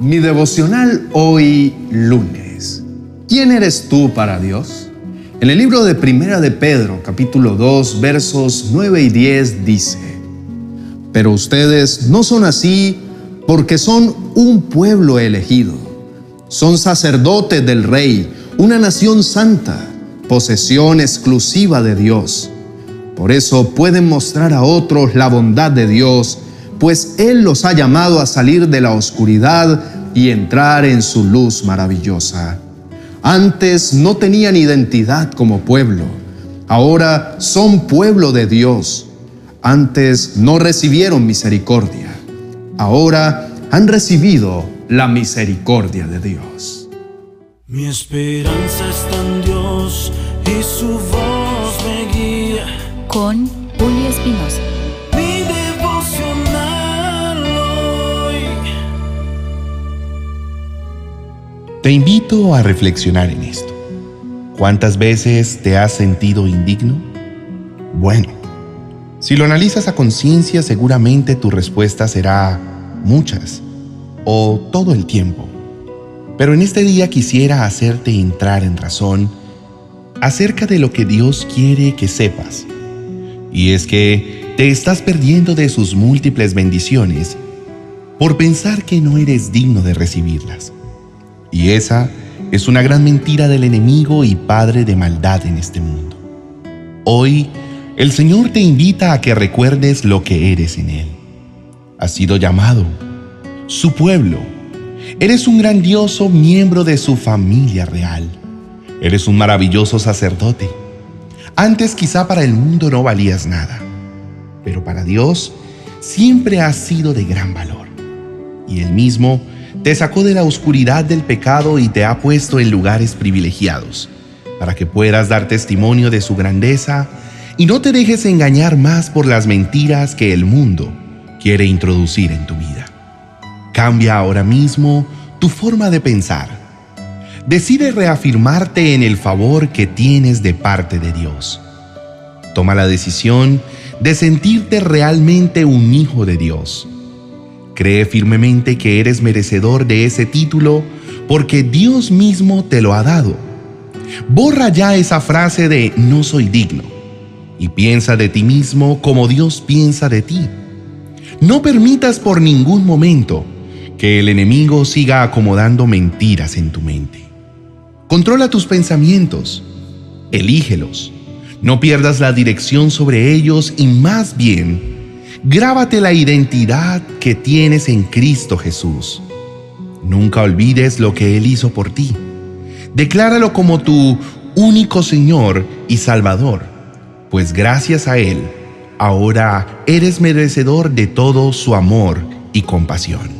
Mi devocional hoy lunes. ¿Quién eres tú para Dios? En el libro de Primera de Pedro, capítulo 2, versos 9 y 10 dice, Pero ustedes no son así porque son un pueblo elegido. Son sacerdotes del rey, una nación santa, posesión exclusiva de Dios. Por eso pueden mostrar a otros la bondad de Dios pues Él los ha llamado a salir de la oscuridad y entrar en su luz maravillosa. Antes no tenían identidad como pueblo, ahora son pueblo de Dios. Antes no recibieron misericordia, ahora han recibido la misericordia de Dios. Mi esperanza está en Dios y su voz me guía. Con Julio Espinosa. Te invito a reflexionar en esto. ¿Cuántas veces te has sentido indigno? Bueno, si lo analizas a conciencia, seguramente tu respuesta será muchas o todo el tiempo. Pero en este día quisiera hacerte entrar en razón acerca de lo que Dios quiere que sepas. Y es que te estás perdiendo de sus múltiples bendiciones por pensar que no eres digno de recibirlas. Y esa es una gran mentira del enemigo y padre de maldad en este mundo. Hoy, el Señor te invita a que recuerdes lo que eres en Él. Has sido llamado, su pueblo. Eres un grandioso miembro de su familia real. Eres un maravilloso sacerdote. Antes quizá para el mundo no valías nada, pero para Dios siempre has sido de gran valor. Y Él mismo te sacó de la oscuridad del pecado y te ha puesto en lugares privilegiados, para que puedas dar testimonio de su grandeza y no te dejes engañar más por las mentiras que el mundo quiere introducir en tu vida. Cambia ahora mismo tu forma de pensar. Decide reafirmarte en el favor que tienes de parte de Dios. Toma la decisión de sentirte realmente un hijo de Dios Cree firmemente que eres merecedor de ese título porque Dios mismo te lo ha dado. Borra ya esa frase de no soy digno y piensa de ti mismo como Dios piensa de ti. No permitas por ningún momento que el enemigo siga acomodando mentiras en tu mente. Controla tus pensamientos, elígelos, no pierdas la dirección sobre ellos y más bien Grábate la identidad que tienes en Cristo Jesús. Nunca olvides lo que Él hizo por ti. Decláralo como tu único Señor y Salvador, pues gracias a Él, ahora eres merecedor de todo su amor y compasión.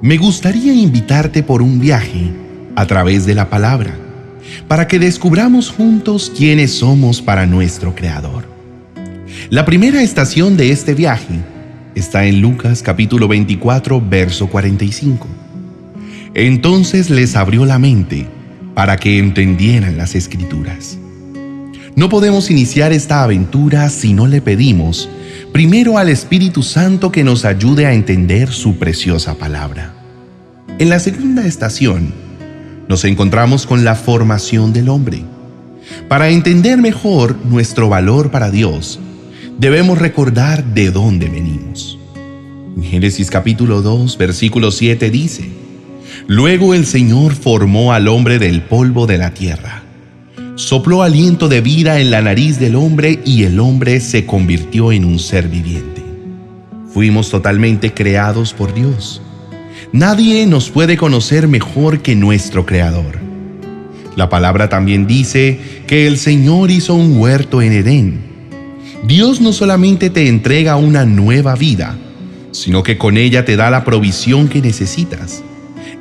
Me gustaría invitarte por un viaje a través de la palabra, para que descubramos juntos quiénes somos para nuestro Creador. La primera estación de este viaje está en Lucas capítulo 24, verso 45. Entonces les abrió la mente para que entendieran las escrituras. No podemos iniciar esta aventura si no le pedimos primero al Espíritu Santo que nos ayude a entender su preciosa palabra. En la segunda estación nos encontramos con la formación del hombre. Para entender mejor nuestro valor para Dios, debemos recordar de dónde venimos. En Génesis capítulo 2, versículo 7 dice, Luego el Señor formó al hombre del polvo de la tierra. Sopló aliento de vida en la nariz del hombre y el hombre se convirtió en un ser viviente. Fuimos totalmente creados por Dios. Nadie nos puede conocer mejor que nuestro Creador. La palabra también dice que el Señor hizo un huerto en Edén Dios no solamente te entrega una nueva vida, sino que con ella te da la provisión que necesitas.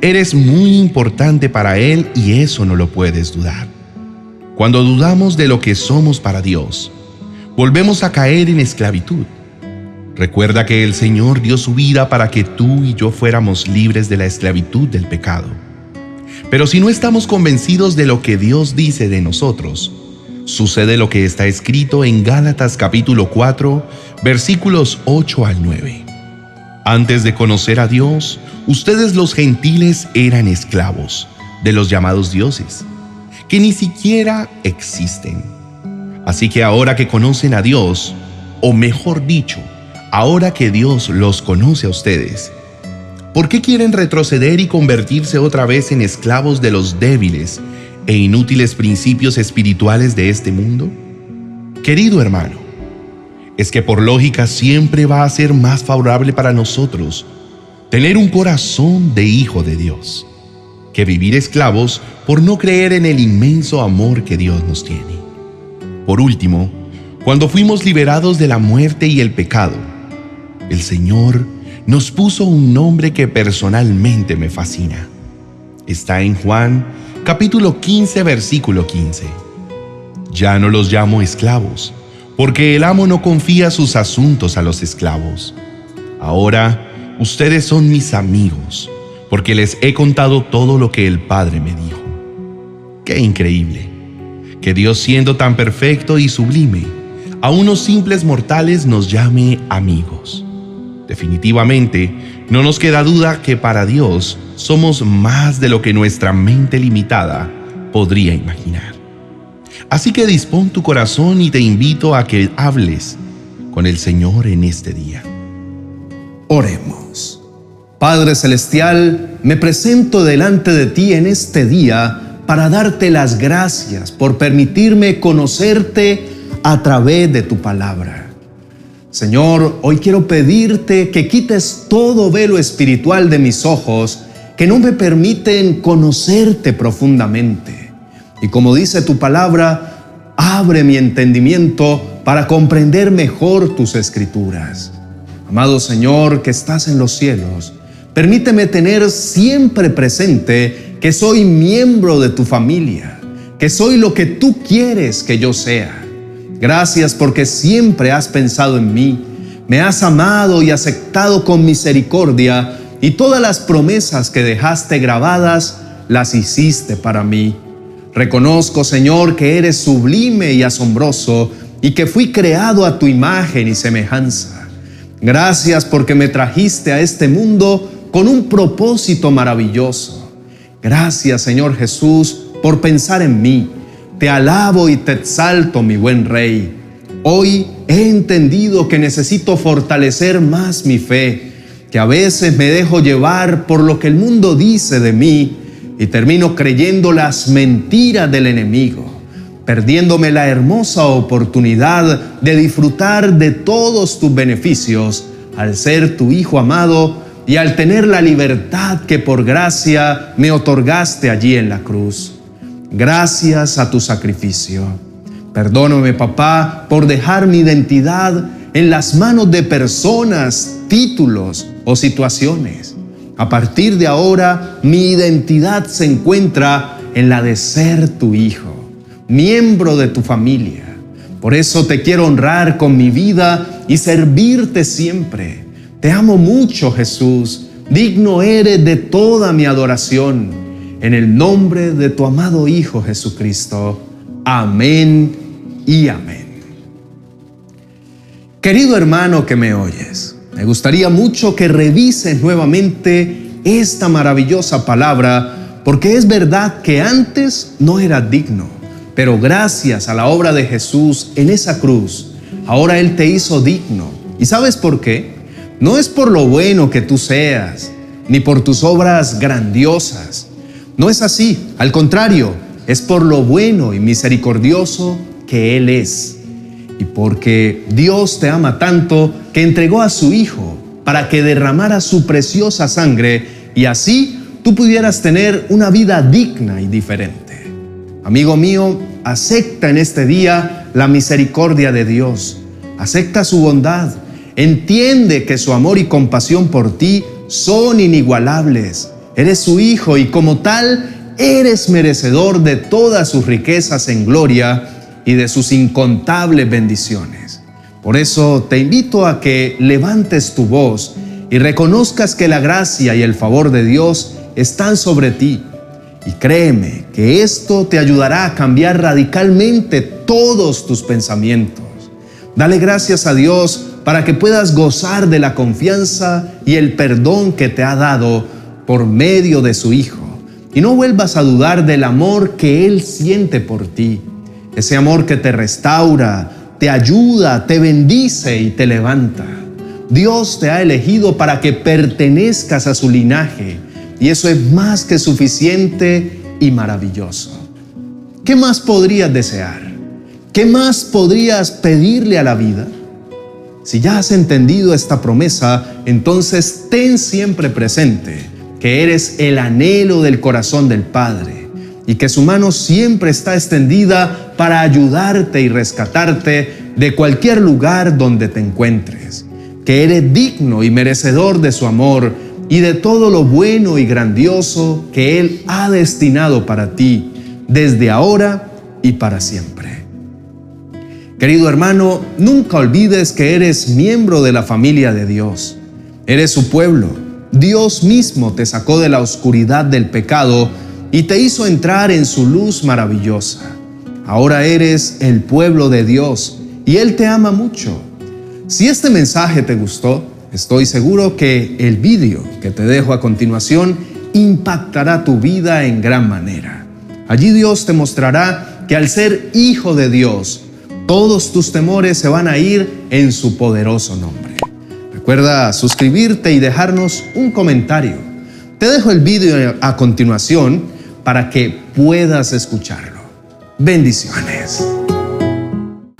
Eres muy importante para Él y eso no lo puedes dudar. Cuando dudamos de lo que somos para Dios, volvemos a caer en esclavitud. Recuerda que el Señor dio su vida para que tú y yo fuéramos libres de la esclavitud del pecado. Pero si no estamos convencidos de lo que Dios dice de nosotros, sucede lo que está escrito en Gálatas capítulo 4, versículos 8 al 9. Antes de conocer a Dios, ustedes los gentiles eran esclavos de los llamados dioses, que ni siquiera existen. Así que ahora que conocen a Dios, o mejor dicho, ahora que Dios los conoce a ustedes, ¿por qué quieren retroceder y convertirse otra vez en esclavos de los débiles e inútiles principios espirituales de este mundo? Querido hermano, es que por lógica siempre va a ser más favorable para nosotros tener un corazón de hijo de Dios que vivir esclavos por no creer en el inmenso amor que Dios nos tiene. Por último, cuando fuimos liberados de la muerte y el pecado, el Señor nos puso un nombre que personalmente me fascina. Está en Juan capítulo 15 versículo 15. Ya no los llamo esclavos, porque el amo no confía sus asuntos a los esclavos. Ahora ustedes son mis amigos, porque les he contado todo lo que el Padre me dijo. Qué increíble, que Dios siendo tan perfecto y sublime, a unos simples mortales nos llame amigos. Definitivamente, no nos queda duda que para Dios somos más de lo que nuestra mente limitada podría imaginar. Así que dispón tu corazón y te invito a que hables con el Señor en este día. Oremos. Padre Celestial, me presento delante de ti en este día para darte las gracias por permitirme conocerte a través de tu palabra. Señor, hoy quiero pedirte que quites todo velo espiritual de mis ojos que no me permiten conocerte profundamente. Y como dice tu palabra, abre mi entendimiento para comprender mejor tus escrituras. Amado Señor que estás en los cielos, permíteme tener siempre presente que soy miembro de tu familia, que soy lo que tú quieres que yo sea. Gracias porque siempre has pensado en mí, me has amado y aceptado con misericordia y todas las promesas que dejaste grabadas las hiciste para mí. Reconozco, Señor, que eres sublime y asombroso y que fui creado a tu imagen y semejanza. Gracias porque me trajiste a este mundo con un propósito maravilloso. Gracias Señor Jesús por pensar en mí. Te alabo y te exalto, mi buen Rey. Hoy he entendido que necesito fortalecer más mi fe, que a veces me dejo llevar por lo que el mundo dice de mí y termino creyendo las mentiras del enemigo perdiéndome la hermosa oportunidad de disfrutar de todos tus beneficios al ser tu Hijo amado y al tener la libertad que por gracia me otorgaste allí en la cruz. Gracias a tu sacrificio. Perdóname, papá, por dejar mi identidad en las manos de personas, títulos o situaciones. A partir de ahora, mi identidad se encuentra en la de ser tu hijo miembro de tu familia. Por eso te quiero honrar con mi vida y servirte siempre. Te amo mucho, Jesús. Digno eres de toda mi adoración. En el nombre de tu amado Hijo Jesucristo. Amén y amén. Querido hermano que me oyes, me gustaría mucho que revises nuevamente esta maravillosa palabra, porque es verdad que antes no era digno pero gracias a la obra de Jesús en esa cruz, ahora Él te hizo digno. ¿Y sabes por qué? No es por lo bueno que tú seas, ni por tus obras grandiosas. No es así. Al contrario, es por lo bueno y misericordioso que Él es. Y porque Dios te ama tanto que entregó a su Hijo para que derramara su preciosa sangre y así tú pudieras tener una vida digna y diferente. Amigo mío, acepta en este día la misericordia de Dios. Acepta su bondad. Entiende que su amor y compasión por ti son inigualables. Eres su hijo y como tal eres merecedor de todas sus riquezas en gloria y de sus incontables bendiciones. Por eso te invito a que levantes tu voz y reconozcas que la gracia y el favor de Dios están sobre ti y créeme que esto te ayudará a cambiar radicalmente todos tus pensamientos. Dale gracias a Dios para que puedas gozar de la confianza y el perdón que te ha dado por medio de su Hijo. Y no vuelvas a dudar del amor que Él siente por ti. Ese amor que te restaura, te ayuda, te bendice y te levanta. Dios te ha elegido para que pertenezcas a su linaje y eso es más que suficiente y maravilloso. ¿Qué más podrías desear? ¿Qué más podrías pedirle a la vida? Si ya has entendido esta promesa, entonces ten siempre presente que eres el anhelo del corazón del Padre y que su mano siempre está extendida para ayudarte y rescatarte de cualquier lugar donde te encuentres, que eres digno y merecedor de su amor y de todo lo bueno y grandioso que Él ha destinado para ti desde ahora y para siempre. Querido hermano, nunca olvides que eres miembro de la familia de Dios. Eres su pueblo. Dios mismo te sacó de la oscuridad del pecado y te hizo entrar en su luz maravillosa. Ahora eres el pueblo de Dios y Él te ama mucho. Si este mensaje te gustó, estoy seguro que el vídeo que te dejo a continuación impactará tu vida en gran manera. Allí Dios te mostrará que al ser hijo de Dios, todos tus temores se van a ir en su poderoso nombre. Recuerda suscribirte y dejarnos un comentario. Te dejo el vídeo a continuación para que puedas escucharlo. Bendiciones.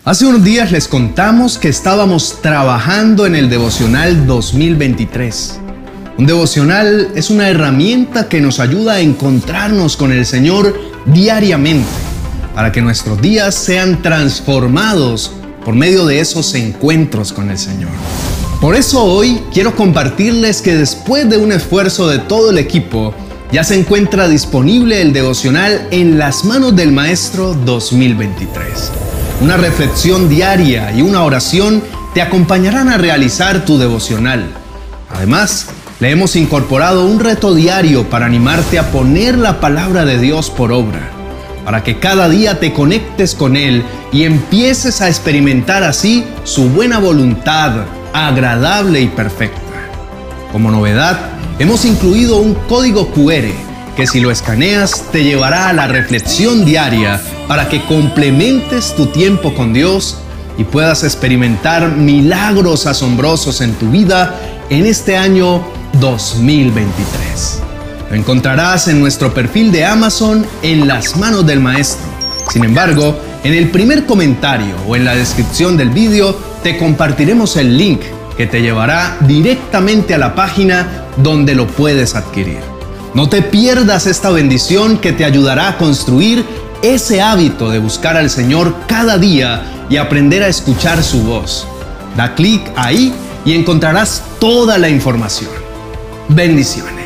Hace unos días les contamos que estábamos trabajando en el devocional 2023. Un devocional es una herramienta que nos ayuda a encontrarnos con el Señor diariamente para que nuestros días sean transformados por medio de esos encuentros con el Señor. Por eso hoy quiero compartirles que después de un esfuerzo de todo el equipo, ya se encuentra disponible el devocional en las manos del Maestro 2023. Una reflexión diaria y una oración te acompañarán a realizar tu devocional. Además, le hemos incorporado un reto diario para animarte a poner la palabra de Dios por obra, para que cada día te conectes con Él y empieces a experimentar así su buena voluntad, agradable y perfecta. Como novedad, hemos incluido un código QR que si lo escaneas te llevará a la reflexión diaria para que complementes tu tiempo con Dios y puedas experimentar milagros asombrosos en tu vida en este año 2023. Lo encontrarás en nuestro perfil de Amazon en las manos del maestro. Sin embargo, en el primer comentario o en la descripción del vídeo te compartiremos el link que te llevará directamente a la página donde lo puedes adquirir. No te pierdas esta bendición que te ayudará a construir ese hábito de buscar al Señor cada día y aprender a escuchar su voz. Da clic ahí y encontrarás toda la información. Bendiciones.